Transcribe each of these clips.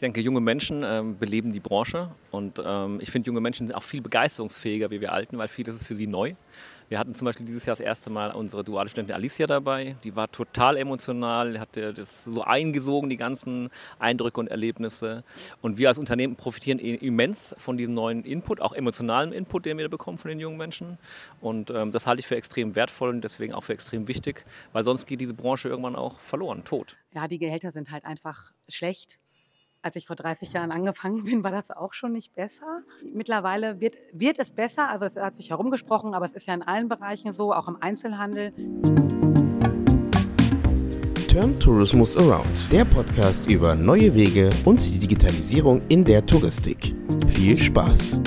denke, junge Menschen ähm, beleben die Branche und ähm, ich finde, junge Menschen sind auch viel begeisterungsfähiger wie wir Alten, weil vieles ist für sie neu. Wir hatten zum Beispiel dieses Jahr das erste Mal unsere duale Studentin Alicia dabei. Die war total emotional, hat das so eingesogen, die ganzen Eindrücke und Erlebnisse. Und wir als Unternehmen profitieren immens von diesem neuen Input, auch emotionalen Input, den wir bekommen von den jungen Menschen. Und ähm, das halte ich für extrem wertvoll und deswegen auch für extrem wichtig, weil sonst geht diese Branche irgendwann auch verloren, tot. Ja, die Gehälter sind halt einfach schlecht als ich vor 30 Jahren angefangen bin, war das auch schon nicht besser. Mittlerweile wird, wird es besser, also es hat sich herumgesprochen, aber es ist ja in allen Bereichen so, auch im Einzelhandel. Turn Tourismus Around, der Podcast über neue Wege und die Digitalisierung in der Touristik. Viel Spaß!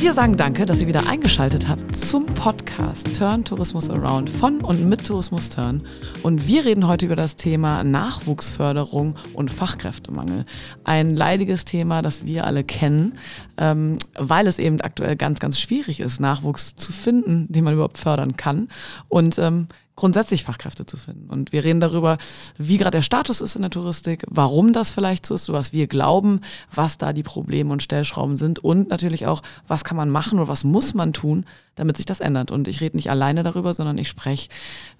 Wir sagen danke, dass ihr wieder eingeschaltet habt zum Podcast Turn Tourismus Around von und mit Tourismus Turn. Und wir reden heute über das Thema Nachwuchsförderung und Fachkräftemangel. Ein leidiges Thema, das wir alle kennen, ähm, weil es eben aktuell ganz, ganz schwierig ist, Nachwuchs zu finden, den man überhaupt fördern kann. Und ähm, grundsätzlich Fachkräfte zu finden. Und wir reden darüber, wie gerade der Status ist in der Touristik, warum das vielleicht so ist, was wir glauben, was da die Probleme und Stellschrauben sind und natürlich auch, was kann man machen oder was muss man tun, damit sich das ändert. Und ich rede nicht alleine darüber, sondern ich spreche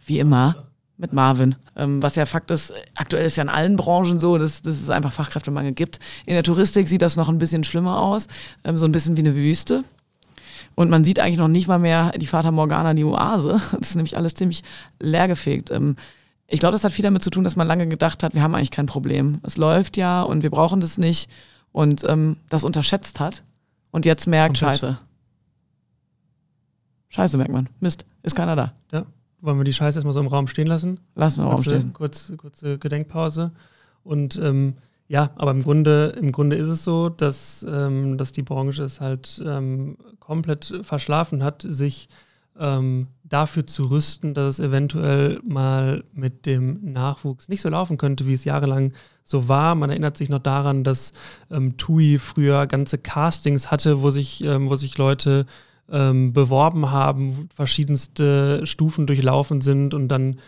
wie immer mit Marvin. Ähm, was ja Fakt ist, aktuell ist ja in allen Branchen so, dass, dass es einfach Fachkräftemangel gibt. In der Touristik sieht das noch ein bisschen schlimmer aus, ähm, so ein bisschen wie eine Wüste. Und man sieht eigentlich noch nicht mal mehr die Fata Morgana, die Oase. Das ist nämlich alles ziemlich leergefegt. Ähm, ich glaube, das hat viel damit zu tun, dass man lange gedacht hat, wir haben eigentlich kein Problem. Es läuft ja und wir brauchen das nicht. Und ähm, das unterschätzt hat. Und jetzt merkt, und scheiße. Scheiße, merkt man. Mist, ist keiner da. Ja. Wollen wir die Scheiße erstmal so im Raum stehen lassen? Lassen wir im Raum stehen. Kurz, kurze Gedenkpause. Und ähm, ja, aber im Grunde, im Grunde ist es so, dass, ähm, dass die Branche es halt ähm, komplett verschlafen hat, sich ähm, dafür zu rüsten, dass es eventuell mal mit dem Nachwuchs nicht so laufen könnte, wie es jahrelang so war. Man erinnert sich noch daran, dass ähm, TUI früher ganze Castings hatte, wo sich, ähm, wo sich Leute ähm, beworben haben, verschiedenste Stufen durchlaufen sind und dann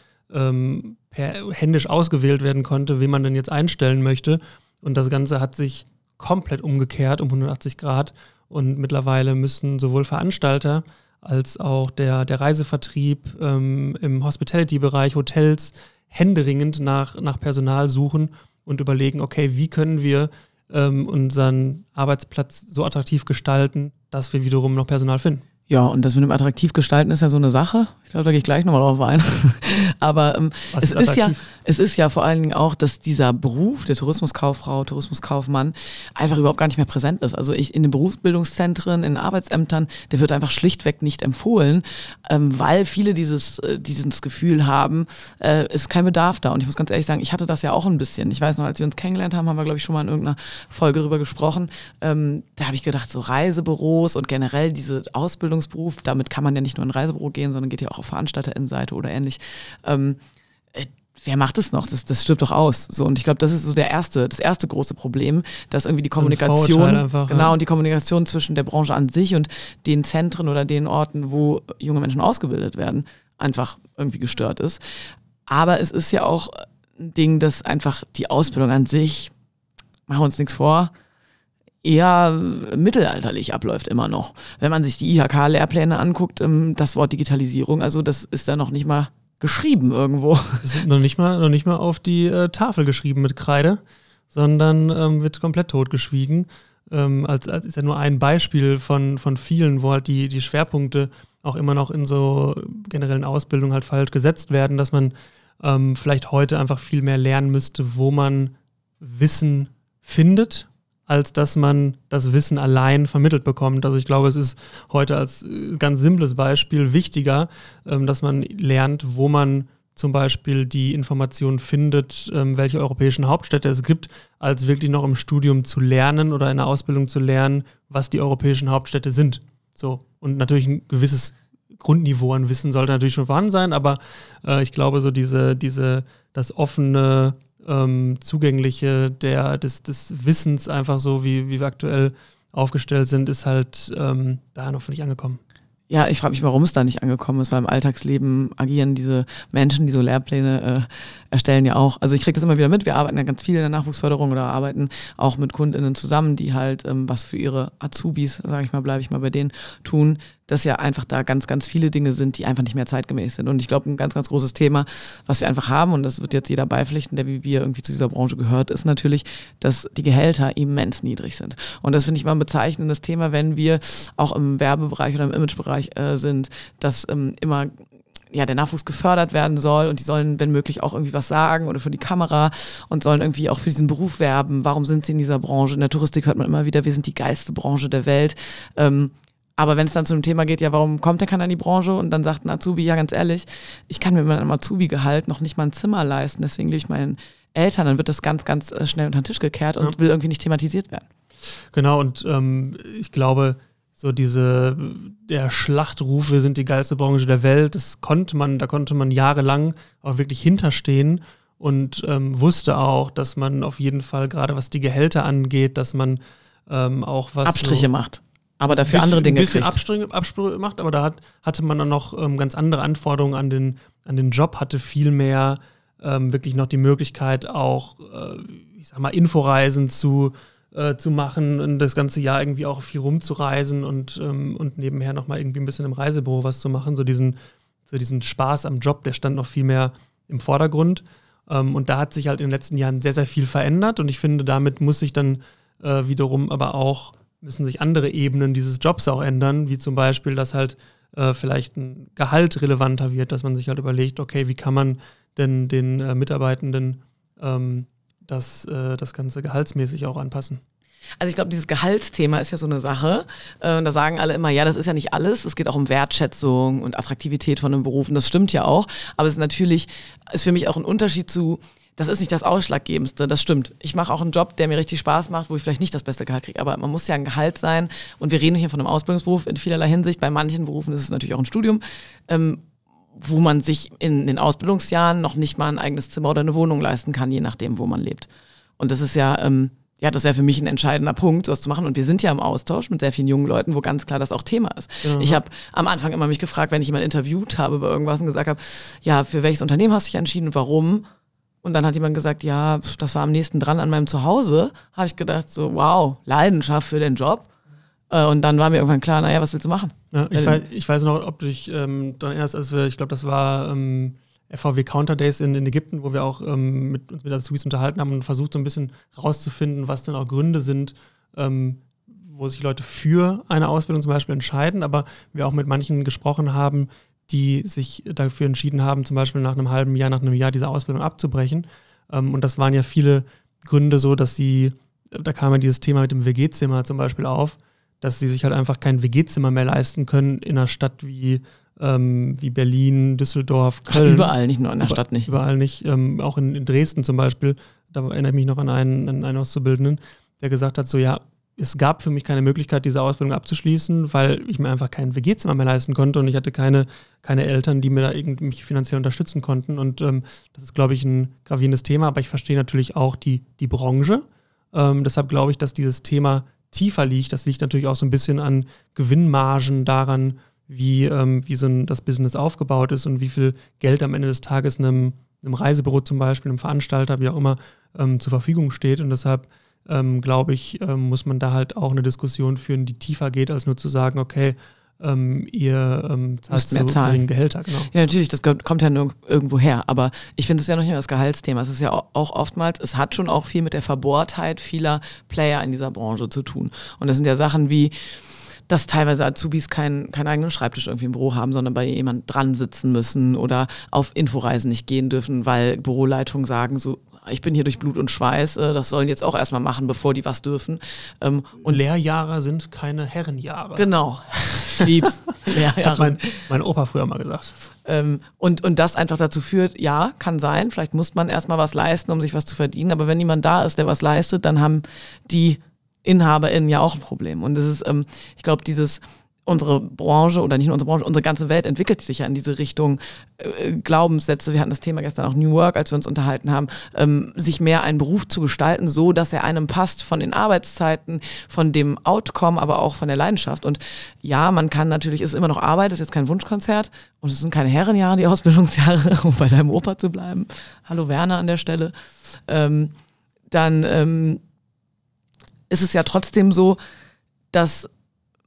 per händisch ausgewählt werden konnte, wen man denn jetzt einstellen möchte. Und das Ganze hat sich komplett umgekehrt um 180 Grad. Und mittlerweile müssen sowohl Veranstalter als auch der, der Reisevertrieb ähm, im Hospitality-Bereich, Hotels, händeringend nach, nach Personal suchen und überlegen, okay, wie können wir ähm, unseren Arbeitsplatz so attraktiv gestalten, dass wir wiederum noch Personal finden. Ja, und das mit dem attraktiv gestalten ist ja so eine Sache. Ich glaube, da gehe ich gleich nochmal drauf ein. Aber ähm, es, ist, ist ja, es ist ja vor allen Dingen auch, dass dieser Beruf der Tourismuskauffrau, Tourismuskaufmann einfach überhaupt gar nicht mehr präsent ist. Also ich in den Berufsbildungszentren, in Arbeitsämtern, der wird einfach schlichtweg nicht empfohlen, ähm, weil viele dieses, äh, dieses Gefühl haben, äh, ist kein Bedarf da. Und ich muss ganz ehrlich sagen, ich hatte das ja auch ein bisschen. Ich weiß noch, als wir uns kennengelernt haben, haben wir, glaube ich, schon mal in irgendeiner Folge drüber gesprochen. Ähm, da habe ich gedacht, so Reisebüros und generell diese Ausbildungsberuf, damit kann man ja nicht nur in ein Reisebüro gehen, sondern geht ja auch auf Veranstalterinnenseite oder ähnlich. Ähm, äh, wer macht es noch? Das, das stirbt doch aus. So, und ich glaube, das ist so der erste, das erste große Problem, dass irgendwie die Kommunikation, einfach, genau, ja. und die Kommunikation zwischen der Branche an sich und den Zentren oder den Orten, wo junge Menschen ausgebildet werden, einfach irgendwie gestört ist. Aber es ist ja auch ein Ding, dass einfach die Ausbildung an sich, machen wir uns nichts vor, eher mittelalterlich abläuft immer noch. Wenn man sich die IHK-Lehrpläne anguckt, ähm, das Wort Digitalisierung, also das ist da noch nicht mal geschrieben irgendwo. Das ist noch nicht mal, noch nicht mal auf die äh, Tafel geschrieben mit Kreide, sondern ähm, wird komplett totgeschwiegen. Ähm, als, als ist ja nur ein Beispiel von, von vielen, wo halt die, die Schwerpunkte auch immer noch in so generellen Ausbildungen halt falsch gesetzt werden, dass man ähm, vielleicht heute einfach viel mehr lernen müsste, wo man Wissen findet als dass man das Wissen allein vermittelt bekommt. Also ich glaube, es ist heute als äh, ganz simples Beispiel wichtiger, ähm, dass man lernt, wo man zum Beispiel die Informationen findet, ähm, welche europäischen Hauptstädte es gibt, als wirklich noch im Studium zu lernen oder in der Ausbildung zu lernen, was die europäischen Hauptstädte sind. So. Und natürlich ein gewisses Grundniveau an Wissen sollte natürlich schon vorhanden sein, aber äh, ich glaube, so diese, diese, das offene ähm, zugängliche der, des, des Wissens einfach so, wie, wie wir aktuell aufgestellt sind, ist halt ähm, da noch völlig angekommen. ja, ich frage mich, warum es da nicht angekommen ist, weil im Alltagsleben agieren diese Menschen, die so Lehrpläne äh, erstellen ja auch. Also ich kriege das immer wieder mit, wir arbeiten ja ganz viel in der Nachwuchsförderung oder arbeiten auch mit KundInnen zusammen, die halt ähm, was für ihre Azubis, sage ich mal, bleibe ich mal bei denen, tun, dass ja einfach da ganz, ganz viele Dinge sind, die einfach nicht mehr zeitgemäß sind. Und ich glaube, ein ganz, ganz großes Thema, was wir einfach haben, und das wird jetzt jeder beipflichten, der wie wir irgendwie zu dieser Branche gehört, ist natürlich, dass die Gehälter immens niedrig sind. Und das finde ich mal ein bezeichnendes Thema, wenn wir auch im Werbebereich oder im Imagebereich äh, sind, dass ähm, immer ja, der Nachwuchs gefördert werden soll und die sollen, wenn möglich, auch irgendwie was sagen oder für die Kamera und sollen irgendwie auch für diesen Beruf werben. Warum sind sie in dieser Branche? In der Touristik hört man immer wieder, wir sind die geilste Branche der Welt. Ähm, aber wenn es dann zu einem Thema geht, ja, warum kommt der keiner in die Branche? Und dann sagt ein Azubi, ja, ganz ehrlich, ich kann mir mit einem Azubi-Gehalt noch nicht mal ein Zimmer leisten, deswegen lebe ich meinen Eltern, dann wird das ganz, ganz äh, schnell unter den Tisch gekehrt und ja. will irgendwie nicht thematisiert werden. Genau, und ähm, ich glaube, so diese, der Schlachtruf, wir sind die geilste Branche der Welt, das konnte man, da konnte man jahrelang auch wirklich hinterstehen und ähm, wusste auch, dass man auf jeden Fall, gerade was die Gehälter angeht, dass man ähm, auch was. Abstriche so macht aber dafür bisschen, andere Dinge ein bisschen Absprünge, Absprünge gemacht, aber da hat, hatte man dann noch ähm, ganz andere Anforderungen an den, an den Job, hatte viel mehr ähm, wirklich noch die Möglichkeit, auch, äh, ich sag mal, Inforeisen zu, äh, zu machen und das ganze Jahr irgendwie auch viel rumzureisen und, ähm, und nebenher nochmal irgendwie ein bisschen im Reisebüro was zu machen. So diesen, so diesen Spaß am Job, der stand noch viel mehr im Vordergrund. Ähm, und da hat sich halt in den letzten Jahren sehr, sehr viel verändert und ich finde, damit muss sich dann äh, wiederum aber auch müssen sich andere Ebenen dieses Jobs auch ändern, wie zum Beispiel, dass halt äh, vielleicht ein Gehalt relevanter wird, dass man sich halt überlegt, okay, wie kann man denn den äh, Mitarbeitenden ähm, das, äh, das Ganze gehaltsmäßig auch anpassen? Also ich glaube, dieses Gehaltsthema ist ja so eine Sache. Äh, da sagen alle immer, ja, das ist ja nicht alles. Es geht auch um Wertschätzung und Attraktivität von einem Beruf. Und das stimmt ja auch. Aber es ist natürlich, ist für mich auch ein Unterschied zu, das ist nicht das Ausschlaggebendste, das stimmt. Ich mache auch einen Job, der mir richtig Spaß macht, wo ich vielleicht nicht das beste Gehalt kriege, aber man muss ja ein Gehalt sein. Und wir reden hier von einem Ausbildungsberuf in vielerlei Hinsicht. Bei manchen Berufen ist es natürlich auch ein Studium, ähm, wo man sich in den Ausbildungsjahren noch nicht mal ein eigenes Zimmer oder eine Wohnung leisten kann, je nachdem, wo man lebt. Und das ist ja, ähm, ja, das wäre für mich ein entscheidender Punkt, sowas zu machen. Und wir sind ja im Austausch mit sehr vielen jungen Leuten, wo ganz klar das auch Thema ist. Mhm. Ich habe am Anfang immer mich gefragt, wenn ich jemanden interviewt habe über irgendwas und gesagt habe, ja, für welches Unternehmen hast du dich entschieden und warum? Und dann hat jemand gesagt, ja, das war am nächsten dran an meinem Zuhause. Habe ich gedacht, so, wow, Leidenschaft für den Job. Äh, und dann war mir irgendwann klar, naja, was willst du machen? Ja, ich, weiß, ich weiß noch, ob du dich ähm, daran erinnerst, als wir, ich glaube, das war ähm, FVW Counter Days in, in Ägypten, wo wir auch ähm, mit uns mit Azubis unterhalten haben und versucht, so ein bisschen rauszufinden, was denn auch Gründe sind, ähm, wo sich Leute für eine Ausbildung zum Beispiel entscheiden, aber wir auch mit manchen gesprochen haben, die sich dafür entschieden haben, zum Beispiel nach einem halben Jahr, nach einem Jahr diese Ausbildung abzubrechen. Ähm, und das waren ja viele Gründe so, dass sie, da kam ja dieses Thema mit dem WG-Zimmer zum Beispiel auf, dass sie sich halt einfach kein WG-Zimmer mehr leisten können in einer Stadt wie, ähm, wie Berlin, Düsseldorf, Köln. Überall, nicht nur in der Stadt nicht. Überall nicht. Ähm, auch in, in, Dresden zum Beispiel, da erinnere ich mich noch an einen, an einen Auszubildenden, der gesagt hat, so ja, es gab für mich keine Möglichkeit, diese Ausbildung abzuschließen, weil ich mir einfach kein WG-Zimmer mehr leisten konnte und ich hatte keine, keine Eltern, die mir da irgendwie mich finanziell unterstützen konnten. Und ähm, das ist, glaube ich, ein gravierendes Thema, aber ich verstehe natürlich auch die, die Branche. Ähm, deshalb glaube ich, dass dieses Thema tiefer liegt. Das liegt natürlich auch so ein bisschen an Gewinnmargen daran, wie, ähm, wie so ein, das Business aufgebaut ist und wie viel Geld am Ende des Tages einem, einem Reisebüro zum Beispiel, einem Veranstalter, wie auch immer, ähm, zur Verfügung steht. Und deshalb ähm, glaube ich, ähm, muss man da halt auch eine Diskussion führen, die tiefer geht, als nur zu sagen, okay, ähm, ihr ähm, zahlt so zahlen. Gehälter, genau. Ja, natürlich, das kommt ja nur irgendwo her. Aber ich finde es ja noch nicht mehr das Gehaltsthema. Es ist ja auch oftmals, es hat schon auch viel mit der Verbohrtheit vieler Player in dieser Branche zu tun. Und das sind ja Sachen wie, dass teilweise Azubis keinen keinen eigenen Schreibtisch irgendwie im Büro haben, sondern bei jemand dran sitzen müssen oder auf Inforeisen nicht gehen dürfen, weil Büroleitungen sagen, so ich bin hier durch Blut und Schweiß, äh, das sollen jetzt auch erstmal machen, bevor die was dürfen. Ähm, und Lehrjahre sind keine Herrenjahre. Genau. Ich lieb's. Lehrjahre. Hat mein, mein Opa früher mal gesagt. Ähm, und, und das einfach dazu führt, ja, kann sein, vielleicht muss man erstmal was leisten, um sich was zu verdienen, aber wenn niemand da ist, der was leistet, dann haben die InhaberInnen ja auch ein Problem. Und das ist, ähm, ich glaube, dieses unsere Branche oder nicht nur unsere Branche, unsere ganze Welt entwickelt sich ja in diese Richtung äh, Glaubenssätze. Wir hatten das Thema gestern auch New Work, als wir uns unterhalten haben, ähm, sich mehr einen Beruf zu gestalten, so dass er einem passt von den Arbeitszeiten, von dem Outcome, aber auch von der Leidenschaft. Und ja, man kann natürlich, ist immer noch Arbeit, ist jetzt kein Wunschkonzert und es sind keine Herrenjahre, die Ausbildungsjahre, um bei deinem Opa zu bleiben. Hallo Werner an der Stelle. Ähm, dann ähm, ist es ja trotzdem so, dass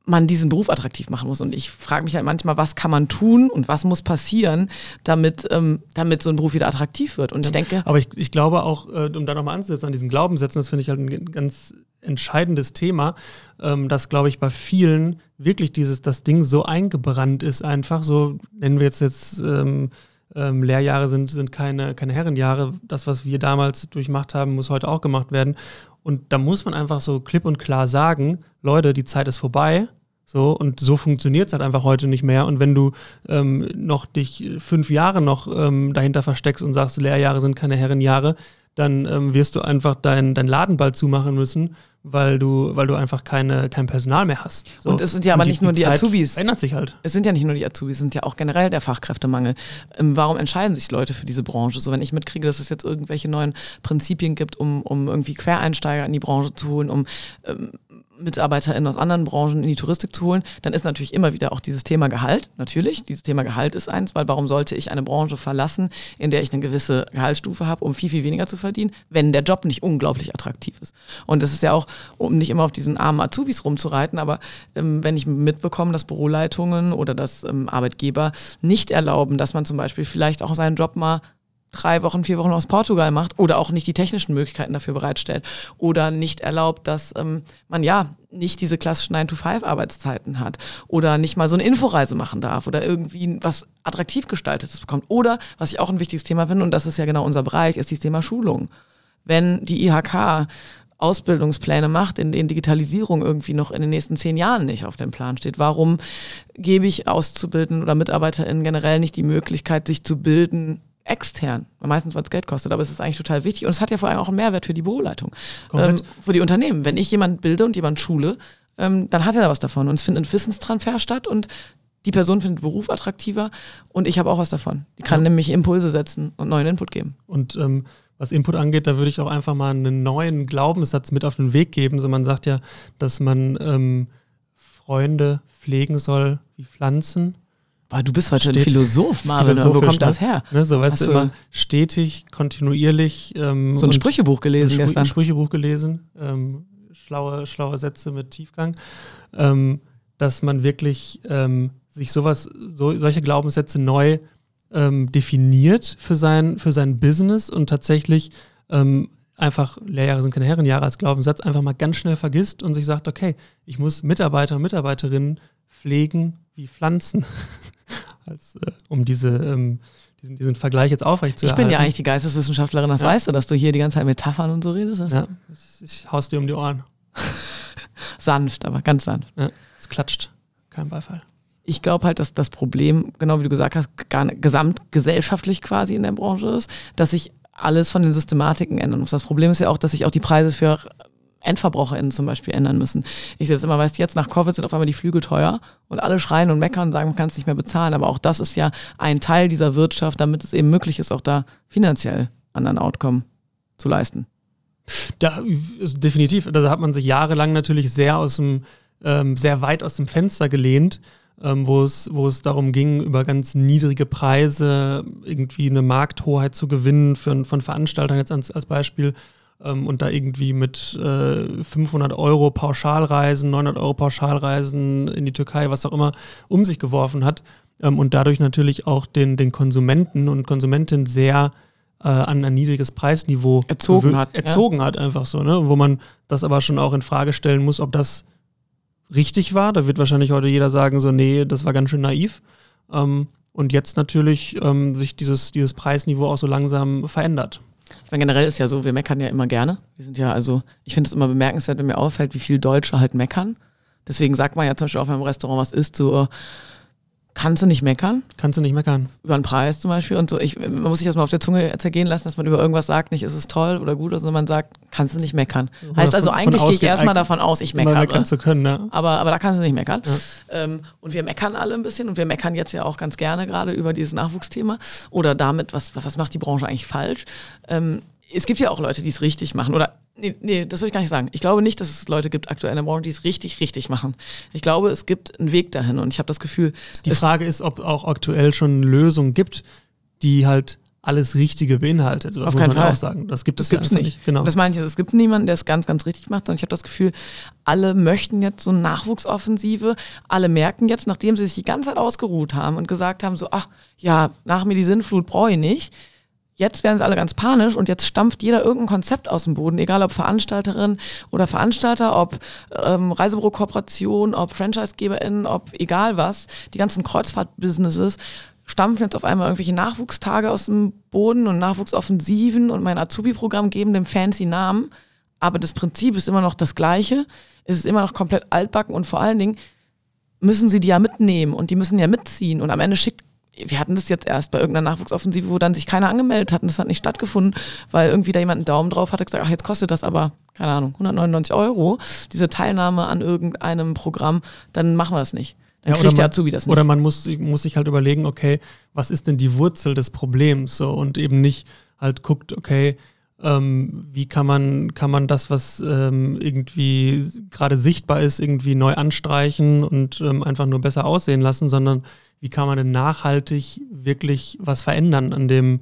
man diesen Beruf attraktiv machen muss. Und ich frage mich halt manchmal, was kann man tun und was muss passieren, damit, ähm, damit so ein Beruf wieder attraktiv wird. Und ich denke. Aber ich, ich glaube auch, äh, um da nochmal anzusetzen, an diesen Glaubenssätzen, das finde ich halt ein ganz entscheidendes Thema, ähm, dass, glaube ich, bei vielen wirklich dieses, das Ding so eingebrannt ist, einfach so, nennen wir jetzt jetzt. Ähm, ähm, Lehrjahre sind, sind keine, keine Herrenjahre. Das, was wir damals durchmacht haben, muss heute auch gemacht werden. Und da muss man einfach so klipp und klar sagen, Leute, die Zeit ist vorbei. So, und so funktioniert es halt einfach heute nicht mehr. Und wenn du ähm, noch dich fünf Jahre noch ähm, dahinter versteckst und sagst, Lehrjahre sind keine Herrenjahre, dann ähm, wirst du einfach deinen dein Laden bald zumachen müssen, weil du, weil du einfach keine, kein Personal mehr hast. So. Und es sind ja aber die, nicht nur die, die Azubis. Ändert sich halt. Es sind ja nicht nur die Azubis, es sind ja auch generell der Fachkräftemangel. Ähm, warum entscheiden sich Leute für diese Branche? So, wenn ich mitkriege, dass es jetzt irgendwelche neuen Prinzipien gibt, um, um irgendwie Quereinsteiger in die Branche zu holen, um ähm, MitarbeiterInnen aus anderen Branchen in die Touristik zu holen, dann ist natürlich immer wieder auch dieses Thema Gehalt. Natürlich, dieses Thema Gehalt ist eins, weil warum sollte ich eine Branche verlassen, in der ich eine gewisse Gehaltsstufe habe, um viel, viel weniger zu verdienen, wenn der Job nicht unglaublich attraktiv ist. Und das ist ja auch, um nicht immer auf diesen armen Azubis rumzureiten, aber ähm, wenn ich mitbekomme, dass Büroleitungen oder dass ähm, Arbeitgeber nicht erlauben, dass man zum Beispiel vielleicht auch seinen Job mal drei Wochen, vier Wochen aus Portugal macht oder auch nicht die technischen Möglichkeiten dafür bereitstellt oder nicht erlaubt, dass ähm, man ja nicht diese klassischen 9-to-5-Arbeitszeiten hat oder nicht mal so eine Inforeise machen darf oder irgendwie was attraktiv gestaltetes bekommt. Oder, was ich auch ein wichtiges Thema finde, und das ist ja genau unser Bereich, ist das Thema Schulung. Wenn die IHK Ausbildungspläne macht, in denen Digitalisierung irgendwie noch in den nächsten zehn Jahren nicht auf dem Plan steht. Warum gebe ich Auszubildenden oder MitarbeiterInnen generell nicht die Möglichkeit, sich zu bilden extern, meistens weil es Geld kostet, aber es ist eigentlich total wichtig und es hat ja vor allem auch einen Mehrwert für die Büroleitung, ähm, für die Unternehmen. Wenn ich jemanden bilde und jemanden schule, ähm, dann hat er da was davon und es findet ein Wissenstransfer statt und die Person findet Beruf attraktiver und ich habe auch was davon. Die kann ja. nämlich Impulse setzen und neuen Input geben. Und ähm, was Input angeht, da würde ich auch einfach mal einen neuen Glaubenssatz mit auf den Weg geben. So man sagt ja, dass man ähm, Freunde pflegen soll wie Pflanzen Boah, du bist heute ein Philosoph, Marvin. Wo kommt das her? Ne, so, weißt Hast du, immer stetig, kontinuierlich. Ähm, so ein Sprüchebuch gelesen ein gestern. Ein Sprüchebuch gelesen. Ähm, schlaue, schlaue Sätze mit Tiefgang. Ähm, dass man wirklich ähm, sich sowas, so, solche Glaubenssätze neu ähm, definiert für sein, für sein Business und tatsächlich ähm, einfach, Lehrjahre sind keine Herrenjahre als Glaubenssatz, einfach mal ganz schnell vergisst und sich sagt, okay, ich muss Mitarbeiter und Mitarbeiterinnen pflegen wie Pflanzen. als, äh, um diese, ähm, diesen, diesen Vergleich jetzt aufrechtzuerhalten. Ich bin ja eigentlich die Geisteswissenschaftlerin, das ja. weißt du, dass du hier die ganze Zeit Metaphern und so redest. Ja, ich hau's dir um die Ohren. sanft, aber ganz sanft. Ja, es klatscht, kein Beifall. Ich glaube halt, dass das Problem, genau wie du gesagt hast, gar gesamtgesellschaftlich quasi in der Branche ist, dass sich alles von den Systematiken ändern muss. Das Problem ist ja auch, dass sich auch die Preise für EndverbraucherInnen zum Beispiel ändern müssen. Ich sehe das immer, weißt jetzt nach Covid sind auf einmal die Flüge teuer und alle schreien und meckern und sagen, man kann es nicht mehr bezahlen. Aber auch das ist ja ein Teil dieser Wirtschaft, damit es eben möglich ist, auch da finanziell an ein Outcome zu leisten. Da, definitiv. Da hat man sich jahrelang natürlich sehr aus dem, ähm, sehr weit aus dem Fenster gelehnt. Ähm, wo, es, wo es darum ging, über ganz niedrige Preise irgendwie eine Markthoheit zu gewinnen für, von Veranstaltern jetzt als, als Beispiel ähm, und da irgendwie mit äh, 500 Euro Pauschalreisen, 900 Euro Pauschalreisen in die Türkei, was auch immer, um sich geworfen hat ähm, und dadurch natürlich auch den, den Konsumenten und Konsumentinnen sehr äh, an ein niedriges Preisniveau erzogen hat. Erzogen ja. hat einfach so, ne? wo man das aber schon auch in Frage stellen muss, ob das richtig war. Da wird wahrscheinlich heute jeder sagen, so, nee, das war ganz schön naiv. Ähm, und jetzt natürlich ähm, sich dieses, dieses Preisniveau auch so langsam verändert. Ich meine, generell ist ja so, wir meckern ja immer gerne. Wir sind ja also, ich finde es immer bemerkenswert, wenn mir auffällt, wie viel Deutsche halt meckern. Deswegen sagt man ja zum Beispiel auch, wenn im Restaurant was isst, so, kannst du nicht meckern. Kannst du nicht meckern. Über den Preis zum Beispiel und so. Ich, man muss sich das mal auf der Zunge zergehen lassen, dass man über irgendwas sagt, nicht ist es toll oder gut, sondern man sagt, kannst du nicht meckern. Heißt also, eigentlich gehe ich erstmal davon aus, ich meckere. Meckern zu können, ja. aber, aber da kannst du nicht meckern. Ja. Ähm, und wir meckern alle ein bisschen und wir meckern jetzt ja auch ganz gerne gerade über dieses Nachwuchsthema oder damit, was, was macht die Branche eigentlich falsch. Ähm, es gibt ja auch Leute, die es richtig machen oder Nee, nee, das würde ich gar nicht sagen. Ich glaube nicht, dass es Leute gibt aktuell in der Branche, die es richtig, richtig machen. Ich glaube, es gibt einen Weg dahin und ich habe das Gefühl. Die Frage ist, ob auch aktuell schon Lösungen gibt, die halt alles Richtige beinhaltet. So, Auf keinen Fall. Auch sagen. Das gibt es das ja nicht. nicht. Genau. Das meine ich. Es gibt niemanden, der es ganz, ganz richtig macht. Und ich habe das Gefühl, alle möchten jetzt so eine Nachwuchsoffensive. Alle merken jetzt, nachdem sie sich die ganze Zeit ausgeruht haben und gesagt haben, so, ach ja, nach mir die Sinnflut brauche ich nicht Jetzt werden sie alle ganz panisch und jetzt stampft jeder irgendein Konzept aus dem Boden, egal ob Veranstalterin oder Veranstalter, ob ähm, Reisebüro-Kooperation, ob Franchisegeberinnen, ob egal was, die ganzen Kreuzfahrt-Businesses stampfen jetzt auf einmal irgendwelche Nachwuchstage aus dem Boden und Nachwuchsoffensiven und mein Azubi-Programm geben dem fancy Namen. Aber das Prinzip ist immer noch das gleiche. Es ist immer noch komplett altbacken und vor allen Dingen müssen sie die ja mitnehmen und die müssen ja mitziehen und am Ende schickt wir hatten das jetzt erst bei irgendeiner Nachwuchsoffensive, wo dann sich keiner angemeldet hat und das hat nicht stattgefunden, weil irgendwie da jemand einen Daumen drauf hatte, gesagt, ach, jetzt kostet das aber, keine Ahnung, 199 Euro, diese Teilnahme an irgendeinem Programm, dann machen wir es nicht. Dann ja, kriegt der Azubi das nicht. Oder man muss, muss sich halt überlegen, okay, was ist denn die Wurzel des Problems? So, und eben nicht halt guckt, okay, ähm, wie kann man, kann man das, was ähm, irgendwie gerade sichtbar ist, irgendwie neu anstreichen und ähm, einfach nur besser aussehen lassen, sondern wie kann man denn nachhaltig wirklich was verändern an dem,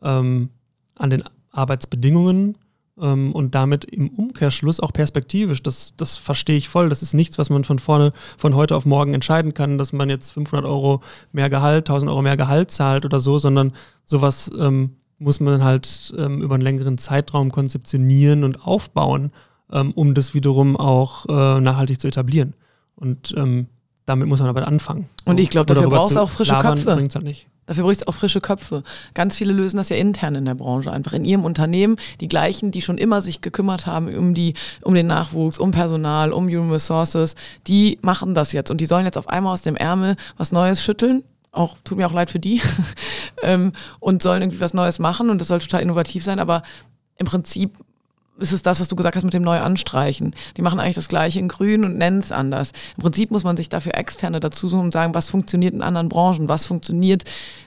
ähm, an den Arbeitsbedingungen ähm, und damit im Umkehrschluss auch perspektivisch. Das, das verstehe ich voll. Das ist nichts, was man von vorne, von heute auf morgen entscheiden kann, dass man jetzt 500 Euro mehr Gehalt, 1000 Euro mehr Gehalt zahlt oder so, sondern sowas ähm, muss man halt ähm, über einen längeren Zeitraum konzeptionieren und aufbauen, ähm, um das wiederum auch äh, nachhaltig zu etablieren. Und ähm, damit muss man aber anfangen. So. Und ich glaube, dafür brauchst du auch frische labern, Köpfe. Halt nicht. Dafür brauchst du auch frische Köpfe. Ganz viele lösen das ja intern in der Branche, einfach in ihrem Unternehmen. Die gleichen, die schon immer sich gekümmert haben um die, um den Nachwuchs, um Personal, um Human Resources, die machen das jetzt und die sollen jetzt auf einmal aus dem Ärmel was Neues schütteln. Auch tut mir auch leid für die ähm, und sollen irgendwie was Neues machen und das soll total innovativ sein, aber im Prinzip ist es das, was du gesagt hast mit dem Neuanstreichen. Die machen eigentlich das Gleiche in Grün und nennen es anders. Im Prinzip muss man sich dafür Externe dazu suchen und sagen, was funktioniert in anderen Branchen, was funktioniert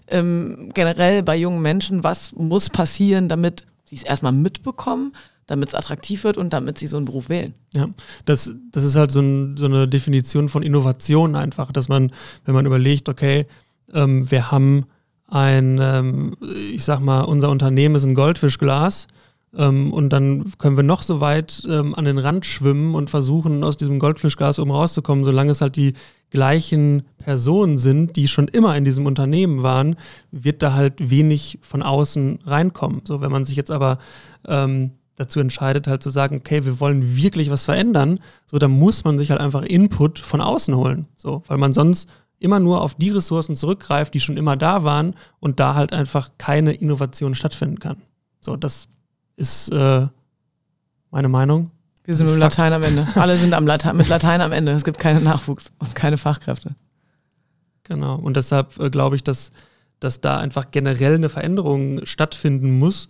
ähm, generell bei jungen Menschen, was muss passieren, damit sie es erstmal mitbekommen, damit es attraktiv wird und damit sie so einen Beruf wählen. Ja, das, das ist halt so, ein, so eine Definition von Innovation einfach, dass man, wenn man überlegt, okay, ähm, wir haben ein, ähm, ich sag mal, unser Unternehmen ist ein Goldfischglas, ähm, und dann können wir noch so weit ähm, an den Rand schwimmen und versuchen, aus diesem Goldfischgas oben rauszukommen, solange es halt die gleichen Personen sind, die schon immer in diesem Unternehmen waren, wird da halt wenig von außen reinkommen. So, wenn man sich jetzt aber ähm, dazu entscheidet, halt zu sagen, okay, wir wollen wirklich was verändern, so, dann muss man sich halt einfach Input von außen holen. So, weil man sonst immer nur auf die Ressourcen zurückgreift, die schon immer da waren und da halt einfach keine Innovation stattfinden kann. So, das ist äh, meine Meinung. Wir sind mit Latein am Ende. Alle sind am Latein, mit Latein am Ende. Es gibt keinen Nachwuchs und keine Fachkräfte. Genau. Und deshalb äh, glaube ich, dass, dass da einfach generell eine Veränderung stattfinden muss,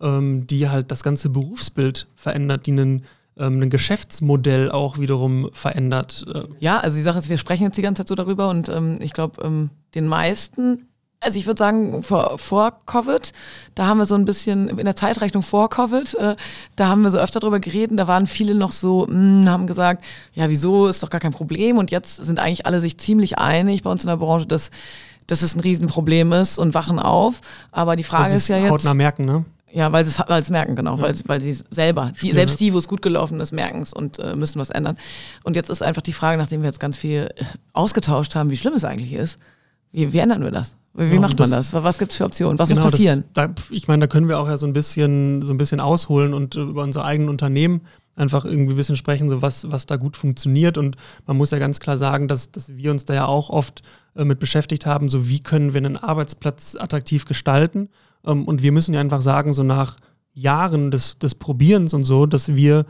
ähm, die halt das ganze Berufsbild verändert, die einen ähm, ein Geschäftsmodell auch wiederum verändert. Äh. Ja, also die Sache ist, wir sprechen jetzt die ganze Zeit so darüber und ähm, ich glaube, ähm, den meisten also ich würde sagen, vor, vor Covid, da haben wir so ein bisschen, in der Zeitrechnung vor Covid, äh, da haben wir so öfter drüber geredet, da waren viele noch so, mh, hm, haben gesagt, ja, wieso, ist doch gar kein Problem. Und jetzt sind eigentlich alle sich ziemlich einig bei uns in der Branche, dass, dass es ein Riesenproblem ist und wachen auf. Aber die Frage ist ja jetzt. Hautnah merken, ne? Ja, weil sie es merken, genau, ja. weil, weil sie selber, die, selbst die, wo es gut gelaufen ist, merken es und äh, müssen was ändern. Und jetzt ist einfach die Frage, nachdem wir jetzt ganz viel äh, ausgetauscht haben, wie schlimm es eigentlich ist, wie, wie ändern wir das? Wie ja, macht man das? Was gibt es für Optionen? Was genau, muss passieren? Das, da, ich meine, da können wir auch ja so ein bisschen, so ein bisschen ausholen und äh, über unsere eigenen Unternehmen einfach irgendwie ein bisschen sprechen, so was, was da gut funktioniert. Und man muss ja ganz klar sagen, dass, dass wir uns da ja auch oft äh, mit beschäftigt haben, so wie können wir einen Arbeitsplatz attraktiv gestalten. Ähm, und wir müssen ja einfach sagen, so nach Jahren des, des Probierens und so, dass wir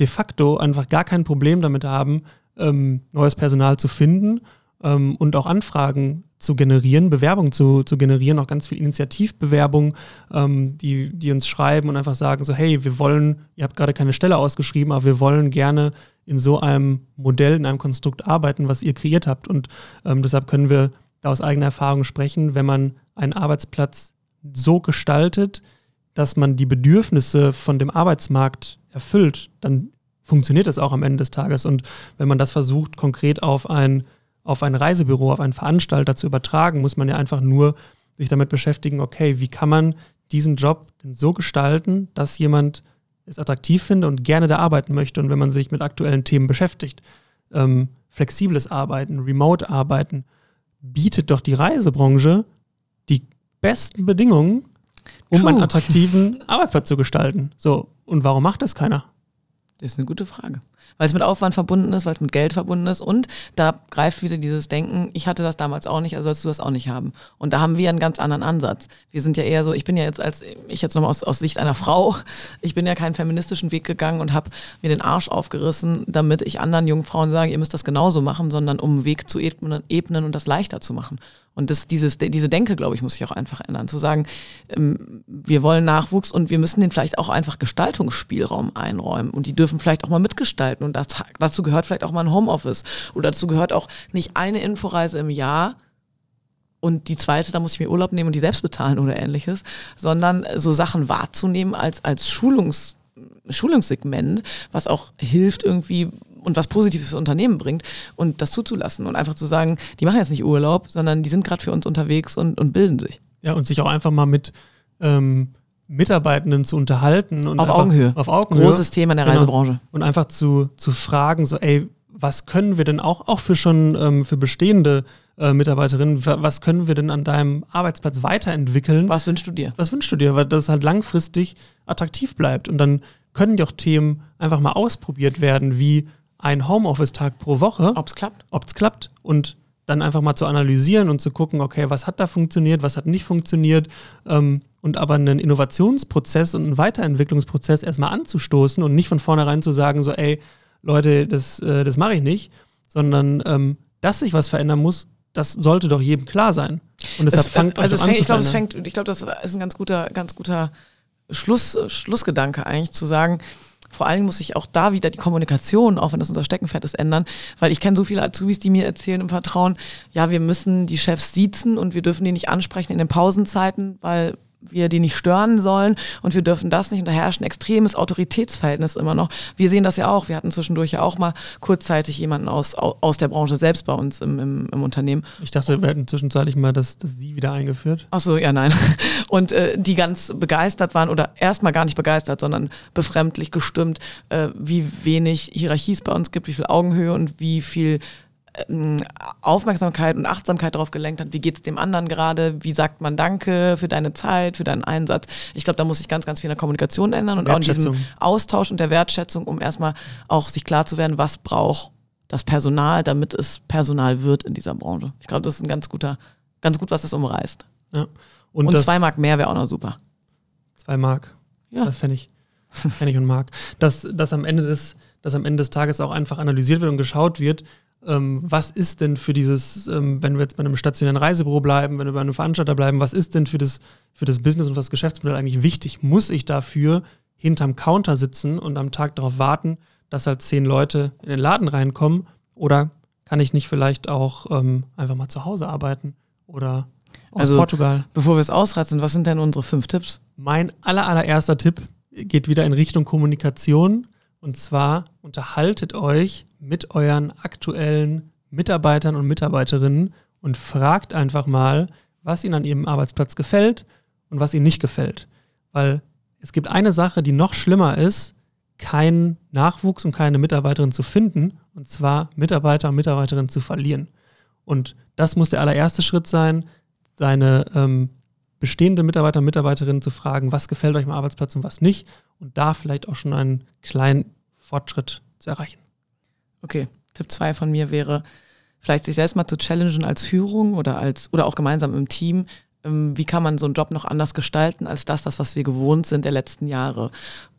de facto einfach gar kein Problem damit haben, ähm, neues Personal zu finden ähm, und auch Anfragen zu generieren, Bewerbungen zu, zu generieren, auch ganz viel Initiativbewerbungen, ähm, die, die uns schreiben und einfach sagen so, hey, wir wollen, ihr habt gerade keine Stelle ausgeschrieben, aber wir wollen gerne in so einem Modell, in einem Konstrukt arbeiten, was ihr kreiert habt. Und ähm, deshalb können wir da aus eigener Erfahrung sprechen, wenn man einen Arbeitsplatz so gestaltet, dass man die Bedürfnisse von dem Arbeitsmarkt erfüllt, dann funktioniert das auch am Ende des Tages. Und wenn man das versucht, konkret auf ein auf ein Reisebüro, auf einen Veranstalter zu übertragen, muss man ja einfach nur sich damit beschäftigen, okay, wie kann man diesen Job denn so gestalten, dass jemand es attraktiv findet und gerne da arbeiten möchte. Und wenn man sich mit aktuellen Themen beschäftigt, ähm, flexibles Arbeiten, Remote-Arbeiten, bietet doch die Reisebranche die besten Bedingungen, um True. einen attraktiven Arbeitsplatz zu gestalten. So, und warum macht das keiner? Ist eine gute Frage. Weil es mit Aufwand verbunden ist, weil es mit Geld verbunden ist und da greift wieder dieses Denken, ich hatte das damals auch nicht, also sollst du das auch nicht haben. Und da haben wir einen ganz anderen Ansatz. Wir sind ja eher so, ich bin ja jetzt als, ich jetzt nochmal aus, aus Sicht einer Frau, ich bin ja keinen feministischen Weg gegangen und habe mir den Arsch aufgerissen, damit ich anderen jungen Frauen sage, ihr müsst das genauso machen, sondern um einen Weg zu ebnen und das leichter zu machen. Und das, dieses, diese Denke, glaube ich, muss sich auch einfach ändern. Zu sagen, ähm, wir wollen Nachwuchs und wir müssen den vielleicht auch einfach Gestaltungsspielraum einräumen. Und die dürfen vielleicht auch mal mitgestalten. Und das, dazu gehört vielleicht auch mal ein Homeoffice. Oder dazu gehört auch nicht eine Inforeise im Jahr, und die zweite, da muss ich mir Urlaub nehmen und die selbst bezahlen oder ähnliches, sondern so Sachen wahrzunehmen als, als Schulungs, Schulungssegment, was auch hilft, irgendwie und was Positives für Unternehmen bringt und das zuzulassen und einfach zu sagen, die machen jetzt nicht Urlaub, sondern die sind gerade für uns unterwegs und, und bilden sich. Ja, und sich auch einfach mal mit ähm, Mitarbeitenden zu unterhalten. Und auf Augenhöhe. Auf Augenhöhe. Großes Thema in der genau. Reisebranche. Und einfach zu, zu fragen, so, ey, was können wir denn auch, auch für schon ähm, für bestehende äh, Mitarbeiterinnen, was können wir denn an deinem Arbeitsplatz weiterentwickeln? Was wünschst du dir? Was wünschst du dir? Weil das halt langfristig attraktiv bleibt. Und dann können die auch Themen einfach mal ausprobiert werden, wie ein Homeoffice-Tag pro Woche. Ob es klappt. Ob es klappt. Und dann einfach mal zu analysieren und zu gucken, okay, was hat da funktioniert, was hat nicht funktioniert. Ähm, und aber einen Innovationsprozess und einen Weiterentwicklungsprozess erstmal anzustoßen und nicht von vornherein zu sagen, so, ey, Leute, das, äh, das mache ich nicht, sondern ähm, dass sich was verändern muss, das sollte doch jedem klar sein. Und deshalb es, fängt also es fängt, ich glaube, fängt, ich glaube, das ist ein ganz guter, ganz guter Schluss, Schlussgedanke eigentlich zu sagen, vor allem muss sich auch da wieder die Kommunikation, auch wenn das unser Steckenpferd ist, ändern. Weil ich kenne so viele Azubis, die mir erzählen im Vertrauen, ja, wir müssen die Chefs siezen und wir dürfen die nicht ansprechen in den Pausenzeiten, weil wir die nicht stören sollen und wir dürfen das nicht. Und da herrscht ein extremes Autoritätsverhältnis immer noch. Wir sehen das ja auch. Wir hatten zwischendurch ja auch mal kurzzeitig jemanden aus, aus der Branche selbst bei uns im, im, im Unternehmen. Ich dachte, wir hätten zwischenzeitlich mal das, das Sie wieder eingeführt. Ach so, ja, nein. Und äh, die ganz begeistert waren oder erstmal gar nicht begeistert, sondern befremdlich gestimmt, äh, wie wenig Hierarchie es bei uns gibt, wie viel Augenhöhe und wie viel Aufmerksamkeit und Achtsamkeit darauf gelenkt hat, wie geht es dem anderen gerade, wie sagt man Danke für deine Zeit, für deinen Einsatz. Ich glaube, da muss sich ganz, ganz viel in der Kommunikation ändern und auch in diesem Austausch und der Wertschätzung, um erstmal auch sich klar zu werden, was braucht das Personal, damit es Personal wird in dieser Branche. Ich glaube, das ist ein ganz guter, ganz gut, was das umreißt. Ja. Und, und zwei Mark mehr wäre auch noch super. Zwei Mark. Ja. Äh, Pfennig. Pfennig und Mark. Dass, dass, am Ende des, dass am Ende des Tages auch einfach analysiert wird und geschaut wird, ähm, was ist denn für dieses, ähm, wenn wir jetzt bei einem stationären Reisebüro bleiben, wenn wir bei einem Veranstalter bleiben, was ist denn für das, für das Business und das Geschäftsmodell eigentlich wichtig? Muss ich dafür hinterm Counter sitzen und am Tag darauf warten, dass halt zehn Leute in den Laden reinkommen? Oder kann ich nicht vielleicht auch ähm, einfach mal zu Hause arbeiten oder aus also, Portugal? Bevor wir es ausreizen, was sind denn unsere fünf Tipps? Mein aller, allererster Tipp geht wieder in Richtung Kommunikation. Und zwar unterhaltet euch mit euren aktuellen Mitarbeitern und Mitarbeiterinnen und fragt einfach mal, was ihnen an ihrem Arbeitsplatz gefällt und was ihnen nicht gefällt. Weil es gibt eine Sache, die noch schlimmer ist, keinen Nachwuchs und keine Mitarbeiterin zu finden, und zwar Mitarbeiter und Mitarbeiterinnen zu verlieren. Und das muss der allererste Schritt sein, seine ähm, bestehende Mitarbeiter und Mitarbeiterinnen zu fragen, was gefällt euch am Arbeitsplatz und was nicht und da vielleicht auch schon einen kleinen Fortschritt zu erreichen. Okay, Tipp 2 von mir wäre, vielleicht sich selbst mal zu challengen als Führung oder als oder auch gemeinsam im Team, wie kann man so einen Job noch anders gestalten als das, das, was wir gewohnt sind der letzten Jahre.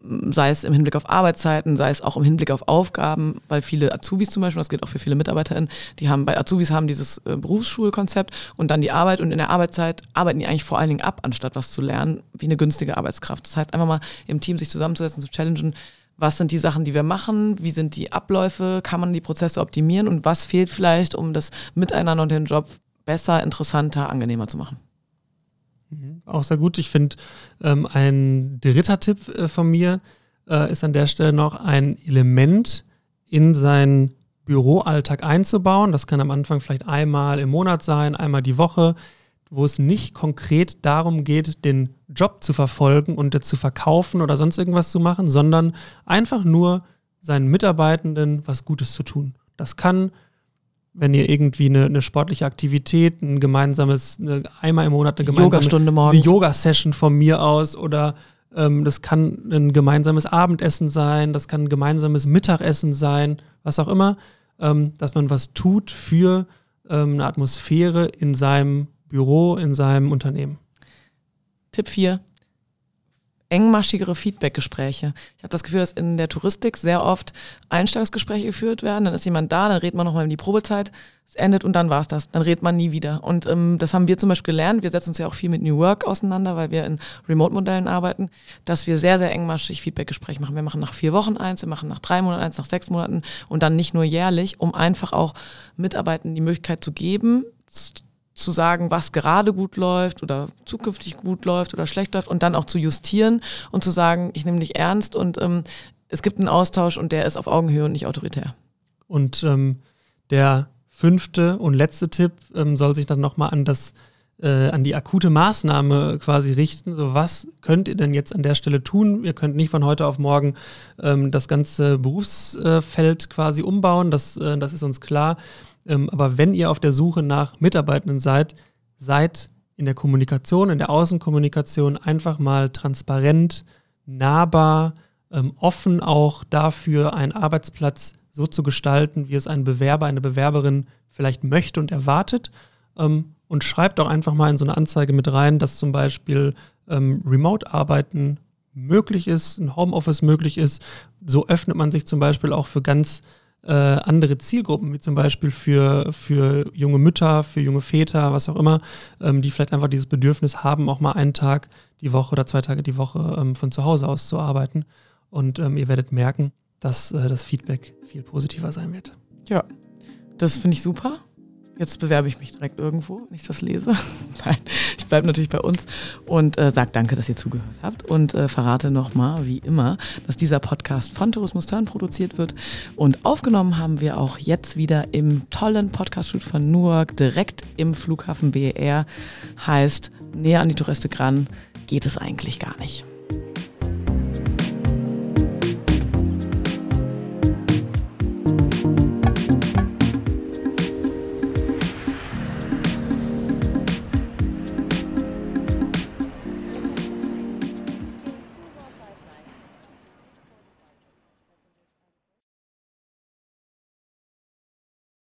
Ähm, sei es im Hinblick auf Arbeitszeiten, sei es auch im Hinblick auf Aufgaben, weil viele Azubis zum Beispiel, das gilt auch für viele MitarbeiterInnen, die haben bei Azubis haben dieses äh, Berufsschulkonzept und dann die Arbeit und in der Arbeitszeit arbeiten die eigentlich vor allen Dingen ab, anstatt was zu lernen, wie eine günstige Arbeitskraft. Das heißt, einfach mal im Team sich zusammenzusetzen, zu challengen, was sind die Sachen, die wir machen, wie sind die Abläufe, kann man die Prozesse optimieren und was fehlt vielleicht, um das Miteinander und den Job besser, interessanter, angenehmer zu machen. Mhm. Auch sehr gut. Ich finde, ähm, ein dritter Tipp äh, von mir äh, ist an der Stelle noch ein Element in seinen Büroalltag einzubauen. Das kann am Anfang vielleicht einmal im Monat sein, einmal die Woche, wo es nicht konkret darum geht, den Job zu verfolgen und zu verkaufen oder sonst irgendwas zu machen, sondern einfach nur seinen Mitarbeitenden was Gutes zu tun. Das kann wenn ihr irgendwie eine, eine, sportliche Aktivität, ein gemeinsames, eine, einmal im Monat eine gemeinsame Yogastunde morgens. eine Yoga-Session von mir aus oder ähm, das kann ein gemeinsames Abendessen sein, das kann ein gemeinsames Mittagessen sein, was auch immer, ähm, dass man was tut für ähm, eine Atmosphäre in seinem Büro, in seinem Unternehmen. Tipp 4, engmaschigere Feedbackgespräche. Ich habe das Gefühl, dass in der Touristik sehr oft Einstellungsgespräche geführt werden. Dann ist jemand da, dann redet man nochmal in die Probezeit, es endet und dann war es das. Dann redet man nie wieder. Und ähm, das haben wir zum Beispiel gelernt. Wir setzen uns ja auch viel mit New Work auseinander, weil wir in Remote-Modellen arbeiten, dass wir sehr, sehr engmaschig Feedbackgespräche machen. Wir machen nach vier Wochen eins, wir machen nach drei Monaten eins, nach sechs Monaten und dann nicht nur jährlich, um einfach auch Mitarbeitern die Möglichkeit zu geben, zu sagen, was gerade gut läuft oder zukünftig gut läuft oder schlecht läuft und dann auch zu justieren und zu sagen, ich nehme dich ernst und ähm, es gibt einen Austausch und der ist auf Augenhöhe und nicht autoritär. Und ähm, der fünfte und letzte Tipp ähm, soll sich dann nochmal an das äh, an die akute Maßnahme quasi richten. So, was könnt ihr denn jetzt an der Stelle tun? Ihr könnt nicht von heute auf morgen ähm, das ganze Berufsfeld quasi umbauen, das, äh, das ist uns klar. Ähm, aber wenn ihr auf der Suche nach Mitarbeitenden seid, seid in der Kommunikation, in der Außenkommunikation einfach mal transparent, nahbar, ähm, offen auch dafür, einen Arbeitsplatz so zu gestalten, wie es ein Bewerber, eine Bewerberin vielleicht möchte und erwartet. Ähm, und schreibt auch einfach mal in so eine Anzeige mit rein, dass zum Beispiel ähm, Remote-Arbeiten möglich ist, ein Homeoffice möglich ist. So öffnet man sich zum Beispiel auch für ganz äh, andere Zielgruppen, wie zum Beispiel für, für junge Mütter, für junge Väter, was auch immer, ähm, die vielleicht einfach dieses Bedürfnis haben, auch mal einen Tag die Woche oder zwei Tage die Woche ähm, von zu Hause aus zu arbeiten. Und ähm, ihr werdet merken, dass äh, das Feedback viel positiver sein wird. Ja, das finde ich super. Jetzt bewerbe ich mich direkt irgendwo, wenn ich das lese. Nein, ich bleibe natürlich bei uns und äh, sage danke, dass ihr zugehört habt und äh, verrate nochmal, wie immer, dass dieser Podcast von Tourismus Turn produziert wird. Und aufgenommen haben wir auch jetzt wieder im tollen Podcast-Shoot von Newark, direkt im Flughafen BER. Heißt, näher an die Touristik ran geht es eigentlich gar nicht.